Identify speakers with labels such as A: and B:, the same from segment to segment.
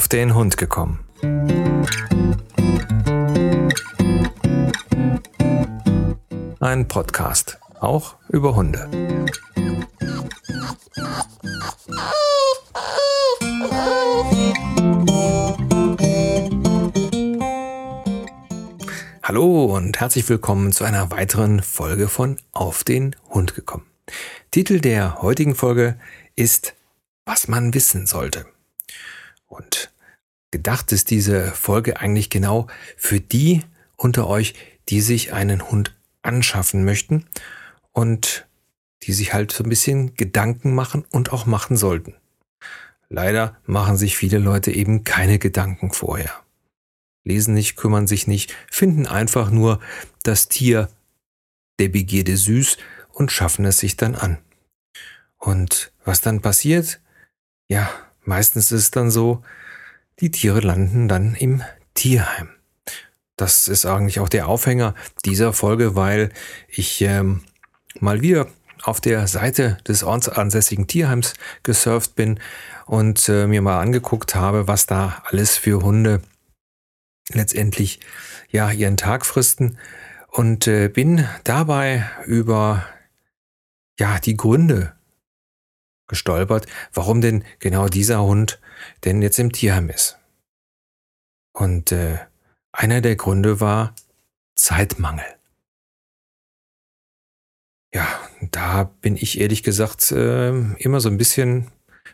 A: auf den Hund gekommen. Ein Podcast, auch über Hunde. Hallo und herzlich willkommen zu einer weiteren Folge von Auf den Hund gekommen. Titel der heutigen Folge ist Was man wissen sollte. Und gedacht ist diese Folge eigentlich genau für die unter euch, die sich einen Hund anschaffen möchten und die sich halt so ein bisschen Gedanken machen und auch machen sollten. Leider machen sich viele Leute eben keine Gedanken vorher. Lesen nicht, kümmern sich nicht, finden einfach nur das Tier der Begierde süß und schaffen es sich dann an. Und was dann passiert? Ja, meistens ist es dann so, die Tiere landen dann im Tierheim. Das ist eigentlich auch der Aufhänger dieser Folge, weil ich ähm, mal wieder auf der Seite des ortsansässigen Tierheims gesurft bin und äh, mir mal angeguckt habe, was da alles für Hunde letztendlich ja ihren Tag fristen und äh, bin dabei über ja die Gründe gestolpert, warum denn genau dieser Hund denn jetzt im Tierheim ist. Und äh, einer der Gründe war Zeitmangel. Ja, da bin ich ehrlich gesagt äh, immer so ein bisschen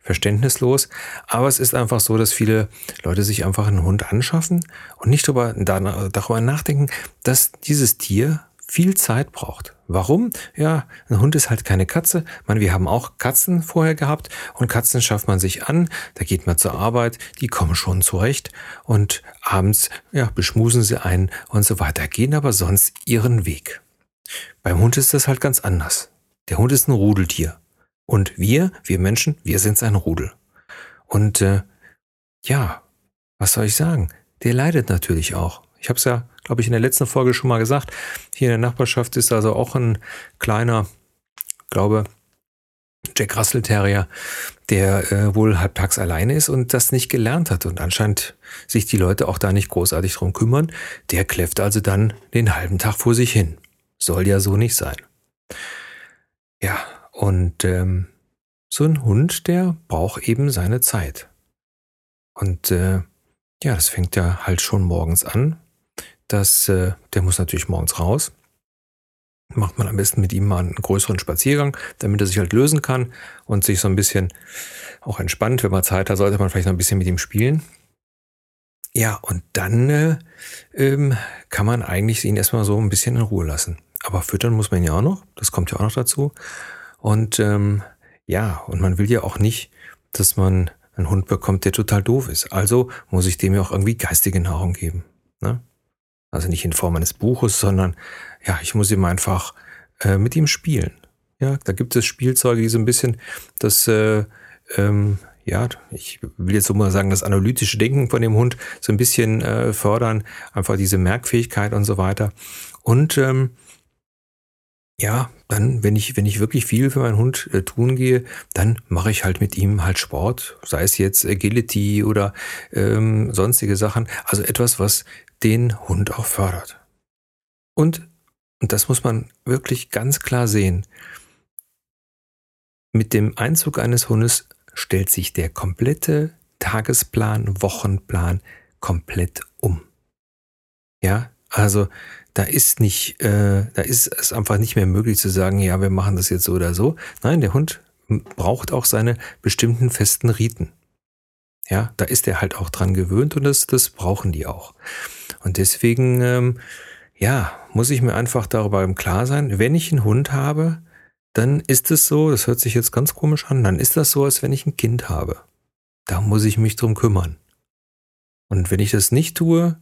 A: verständnislos. Aber es ist einfach so, dass viele Leute sich einfach einen Hund anschaffen und nicht darüber, darüber nachdenken, dass dieses Tier viel Zeit braucht. Warum? Ja, ein Hund ist halt keine Katze. Man, wir haben auch Katzen vorher gehabt und Katzen schafft man sich an. Da geht man zur Arbeit, die kommen schon zurecht und abends, ja, beschmusen sie ein und so weiter, gehen aber sonst ihren Weg. Beim Hund ist das halt ganz anders. Der Hund ist ein Rudeltier. Und wir, wir Menschen, wir sind sein Rudel. Und äh, ja, was soll ich sagen? Der leidet natürlich auch. Ich habe es ja, glaube ich, in der letzten Folge schon mal gesagt. Hier in der Nachbarschaft ist also auch ein kleiner, glaube Jack Russell Terrier, der äh, wohl halbtags alleine ist und das nicht gelernt hat und anscheinend sich die Leute auch da nicht großartig drum kümmern. Der kläfft also dann den halben Tag vor sich hin. Soll ja so nicht sein. Ja, und ähm, so ein Hund, der braucht eben seine Zeit. Und äh, ja, das fängt ja halt schon morgens an, dass äh, der muss natürlich morgens raus. Macht man am besten mit ihm mal einen größeren Spaziergang, damit er sich halt lösen kann und sich so ein bisschen auch entspannt. Wenn man Zeit hat, sollte man vielleicht noch ein bisschen mit ihm spielen. Ja, und dann äh, ähm, kann man eigentlich ihn erstmal so ein bisschen in Ruhe lassen. Aber füttern muss man ja auch noch, das kommt ja auch noch dazu. Und ähm, ja, und man will ja auch nicht, dass man einen Hund bekommt, der total doof ist. Also muss ich dem ja auch irgendwie geistige Nahrung geben. Ne? Also nicht in Form eines Buches, sondern ja, ich muss ihm einfach äh, mit ihm spielen. Ja, da gibt es Spielzeuge, die so ein bisschen das, äh, ähm, ja, ich will jetzt so mal sagen, das analytische Denken von dem Hund so ein bisschen äh, fördern, einfach diese Merkfähigkeit und so weiter. Und ähm, ja, dann, wenn ich, wenn ich wirklich viel für meinen Hund äh, tun gehe, dann mache ich halt mit ihm halt Sport, sei es jetzt Agility oder ähm, sonstige Sachen. Also etwas, was den Hund auch fördert. Und, und das muss man wirklich ganz klar sehen, mit dem Einzug eines Hundes stellt sich der komplette Tagesplan, Wochenplan komplett um. Ja, also da ist nicht, äh, da ist es einfach nicht mehr möglich zu sagen, ja, wir machen das jetzt so oder so. Nein, der Hund braucht auch seine bestimmten festen Riten. Ja, da ist er halt auch dran gewöhnt und das, das brauchen die auch. Und deswegen, ähm, ja, muss ich mir einfach darüber im Klar sein, wenn ich einen Hund habe, dann ist es so, das hört sich jetzt ganz komisch an, dann ist das so, als wenn ich ein Kind habe. Da muss ich mich drum kümmern. Und wenn ich das nicht tue,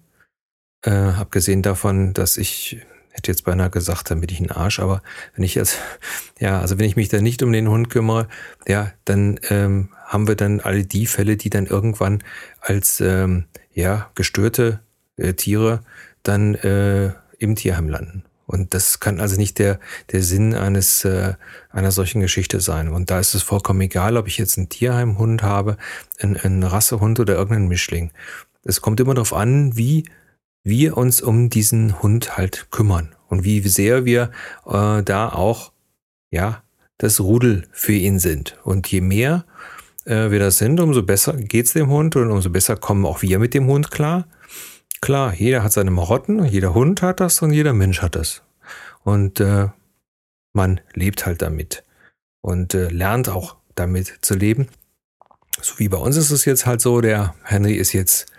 A: äh, abgesehen davon, dass ich hätte jetzt beinahe gesagt, bin ich ein Arsch, aber wenn ich jetzt, ja, also wenn ich mich dann nicht um den Hund kümmere, ja, dann ähm, haben wir dann alle die Fälle, die dann irgendwann als ähm, ja gestörte äh, Tiere dann äh, im Tierheim landen. Und das kann also nicht der, der Sinn eines, äh, einer solchen Geschichte sein. Und da ist es vollkommen egal, ob ich jetzt einen Tierheimhund habe, einen, einen Rassehund oder irgendeinen Mischling. Es kommt immer darauf an, wie wir uns um diesen Hund halt kümmern und wie sehr wir äh, da auch, ja, das Rudel für ihn sind. Und je mehr äh, wir das sind, umso besser geht's dem Hund und umso besser kommen auch wir mit dem Hund klar. Klar, jeder hat seine Marotten, jeder Hund hat das und jeder Mensch hat das. Und äh, man lebt halt damit und äh, lernt auch damit zu leben. So wie bei uns ist es jetzt halt so, der Henry ist jetzt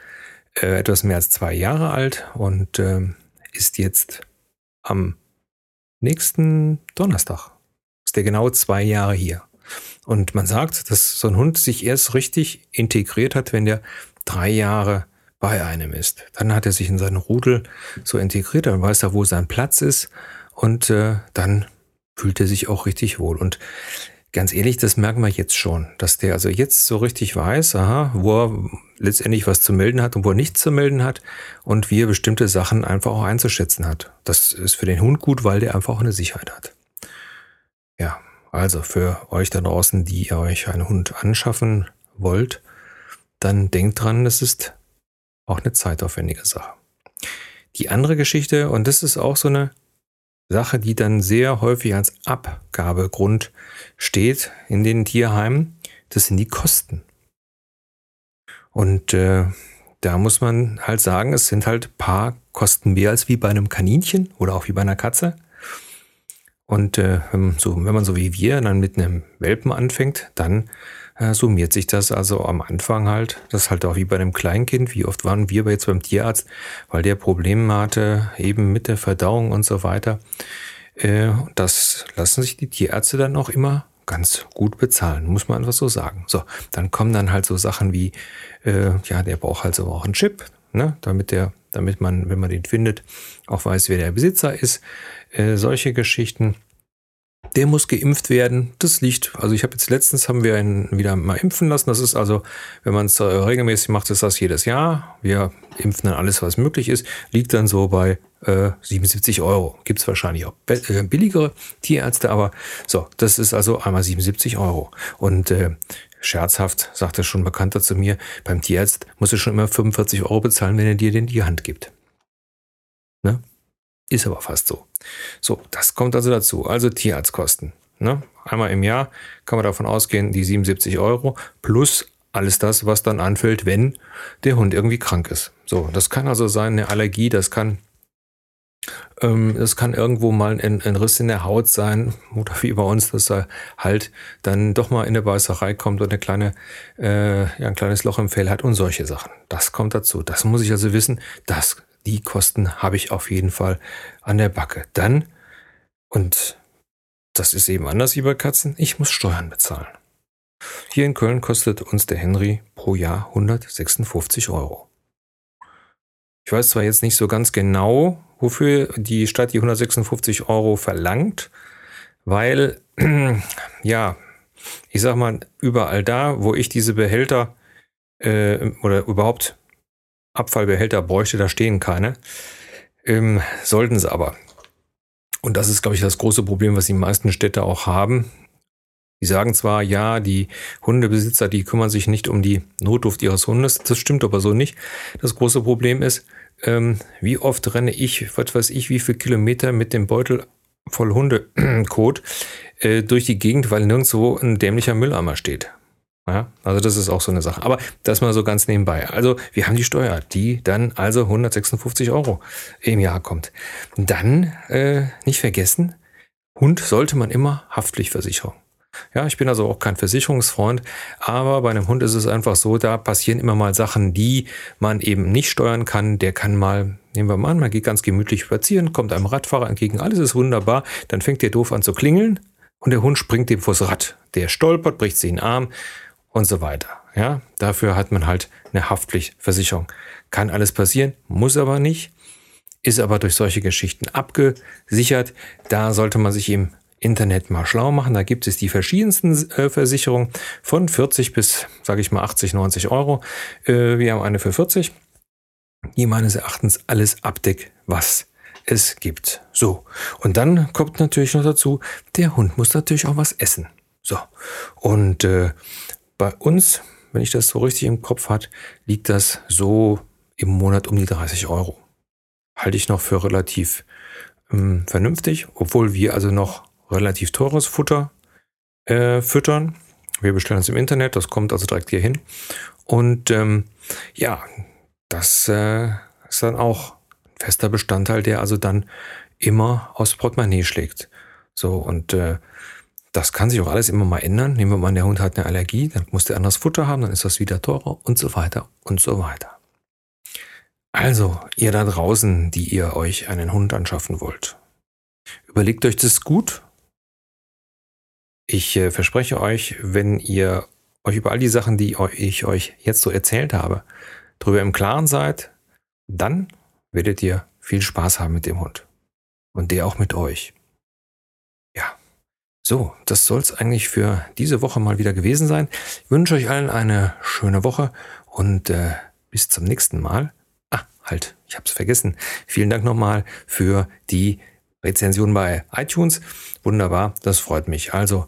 A: äh, etwas mehr als zwei Jahre alt und äh, ist jetzt am nächsten Donnerstag. Ist der genau zwei Jahre hier. Und man sagt, dass so ein Hund sich erst richtig integriert hat, wenn der drei Jahre bei einem ist. Dann hat er sich in seinen Rudel so integriert, dann weiß er, wo sein Platz ist und äh, dann fühlt er sich auch richtig wohl. Und ganz ehrlich, das merken wir jetzt schon, dass der also jetzt so richtig weiß, aha, wo er letztendlich was zu melden hat und wo er nichts zu melden hat und wie er bestimmte Sachen einfach auch einzuschätzen hat. Das ist für den Hund gut, weil der einfach auch eine Sicherheit hat. Ja, also für euch da draußen, die ihr euch einen Hund anschaffen wollt, dann denkt dran, es ist auch eine zeitaufwendige Sache. Die andere Geschichte, und das ist auch so eine Sache, die dann sehr häufig als Abgabegrund steht in den Tierheimen, das sind die Kosten. Und äh, da muss man halt sagen, es sind halt paar Kosten mehr als wie bei einem Kaninchen oder auch wie bei einer Katze. Und äh, so, wenn man so wie wir dann mit einem Welpen anfängt, dann summiert sich das also am Anfang halt. Das ist halt auch wie bei einem Kleinkind. Wie oft waren wir jetzt beim Tierarzt, weil der Probleme hatte, eben mit der Verdauung und so weiter. Äh, das lassen sich die Tierärzte dann auch immer ganz gut bezahlen, muss man einfach so sagen. So, dann kommen dann halt so Sachen wie, äh, ja, der braucht halt so auch einen Chip, ne, damit der, damit man, wenn man den findet, auch weiß, wer der Besitzer ist äh, solche Geschichten. Der muss geimpft werden. Das liegt, also ich habe jetzt letztens haben wir ihn wieder mal impfen lassen. Das ist also, wenn man es äh, regelmäßig macht, ist das jedes Jahr. Wir impfen dann alles, was möglich ist. Liegt dann so bei äh, 77 Euro. Gibt es wahrscheinlich auch äh, billigere Tierärzte, aber so, das ist also einmal 77 Euro. Und äh, scherzhaft sagte schon Bekannter zu mir, beim Tierarzt musst du schon immer 45 Euro bezahlen, wenn er dir den die Hand gibt. Ne? Ist aber fast so. So, das kommt also dazu. Also Tierarztkosten. Ne? Einmal im Jahr kann man davon ausgehen, die 77 Euro plus alles das, was dann anfällt, wenn der Hund irgendwie krank ist. So, das kann also sein eine Allergie, das kann ähm, das kann irgendwo mal ein, ein, Riss in der Haut sein oder wie bei uns, dass er halt dann doch mal in eine Beißerei kommt und eine kleine, äh, ja, ein kleines Loch im Fell hat und solche Sachen. Das kommt dazu. Das muss ich also wissen. Das die Kosten habe ich auf jeden Fall an der Backe. Dann, und das ist eben anders wie bei Katzen, ich muss Steuern bezahlen. Hier in Köln kostet uns der Henry pro Jahr 156 Euro. Ich weiß zwar jetzt nicht so ganz genau, wofür die Stadt die 156 Euro verlangt, weil, ja, ich sag mal, überall da, wo ich diese Behälter äh, oder überhaupt Abfallbehälter bräuchte, da stehen keine. Ähm, sollten sie aber. Und das ist, glaube ich, das große Problem, was die meisten Städte auch haben. Die sagen zwar, ja, die Hundebesitzer, die kümmern sich nicht um die Notduft ihres Hundes. Das stimmt aber so nicht. Das große Problem ist, ähm, wie oft renne ich, was weiß ich, wie viele Kilometer mit dem Beutel voll Hundekot äh, durch die Gegend, weil nirgendwo ein dämlicher Mülleimer steht. Ja, also das ist auch so eine Sache. Aber das mal so ganz nebenbei. Also wir haben die Steuer, die dann also 156 Euro im Jahr kommt. Dann äh, nicht vergessen, Hund sollte man immer Haftpflichtversicherung. Ja, ich bin also auch kein Versicherungsfreund, aber bei einem Hund ist es einfach so, da passieren immer mal Sachen, die man eben nicht steuern kann. Der kann mal, nehmen wir mal an, man geht ganz gemütlich spazieren, kommt einem Radfahrer entgegen, alles ist wunderbar, dann fängt der doof an zu klingeln und der Hund springt dem vors Rad. Der stolpert, bricht sich den Arm und so weiter. Ja, dafür hat man halt eine Haftpflichtversicherung. Kann alles passieren, muss aber nicht, ist aber durch solche Geschichten abgesichert. Da sollte man sich im Internet mal schlau machen. Da gibt es die verschiedensten äh, Versicherungen von 40 bis, sage ich mal, 80, 90 Euro. Äh, wir haben eine für 40, die meines Erachtens alles abdeckt, was es gibt. So, und dann kommt natürlich noch dazu, der Hund muss natürlich auch was essen. So, und äh, bei uns, wenn ich das so richtig im Kopf hat, liegt das so im Monat um die 30 Euro. Halte ich noch für relativ ähm, vernünftig, obwohl wir also noch relativ teures Futter äh, füttern. Wir bestellen es im Internet, das kommt also direkt hier hin. Und ähm, ja, das äh, ist dann auch ein fester Bestandteil, der also dann immer aus Portemonnaie schlägt. So, und äh, das kann sich auch alles immer mal ändern. Nehmen wir mal der Hund hat eine Allergie, dann muss der anderes Futter haben, dann ist das wieder teurer und so weiter und so weiter. Also, ihr da draußen, die ihr euch einen Hund anschaffen wollt, überlegt euch das gut. Ich äh, verspreche euch, wenn ihr euch über all die Sachen, die ich euch jetzt so erzählt habe, darüber im Klaren seid, dann werdet ihr viel Spaß haben mit dem Hund. Und der auch mit euch. So, das soll es eigentlich für diese Woche mal wieder gewesen sein. Ich wünsche euch allen eine schöne Woche und äh, bis zum nächsten Mal. Ah, halt, ich habe es vergessen. Vielen Dank nochmal für die Rezension bei iTunes. Wunderbar, das freut mich. Also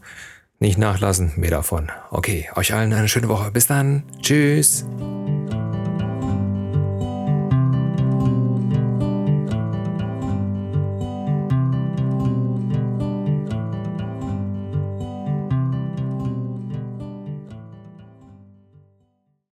A: nicht nachlassen, mehr davon. Okay, euch allen eine schöne Woche. Bis dann. Tschüss.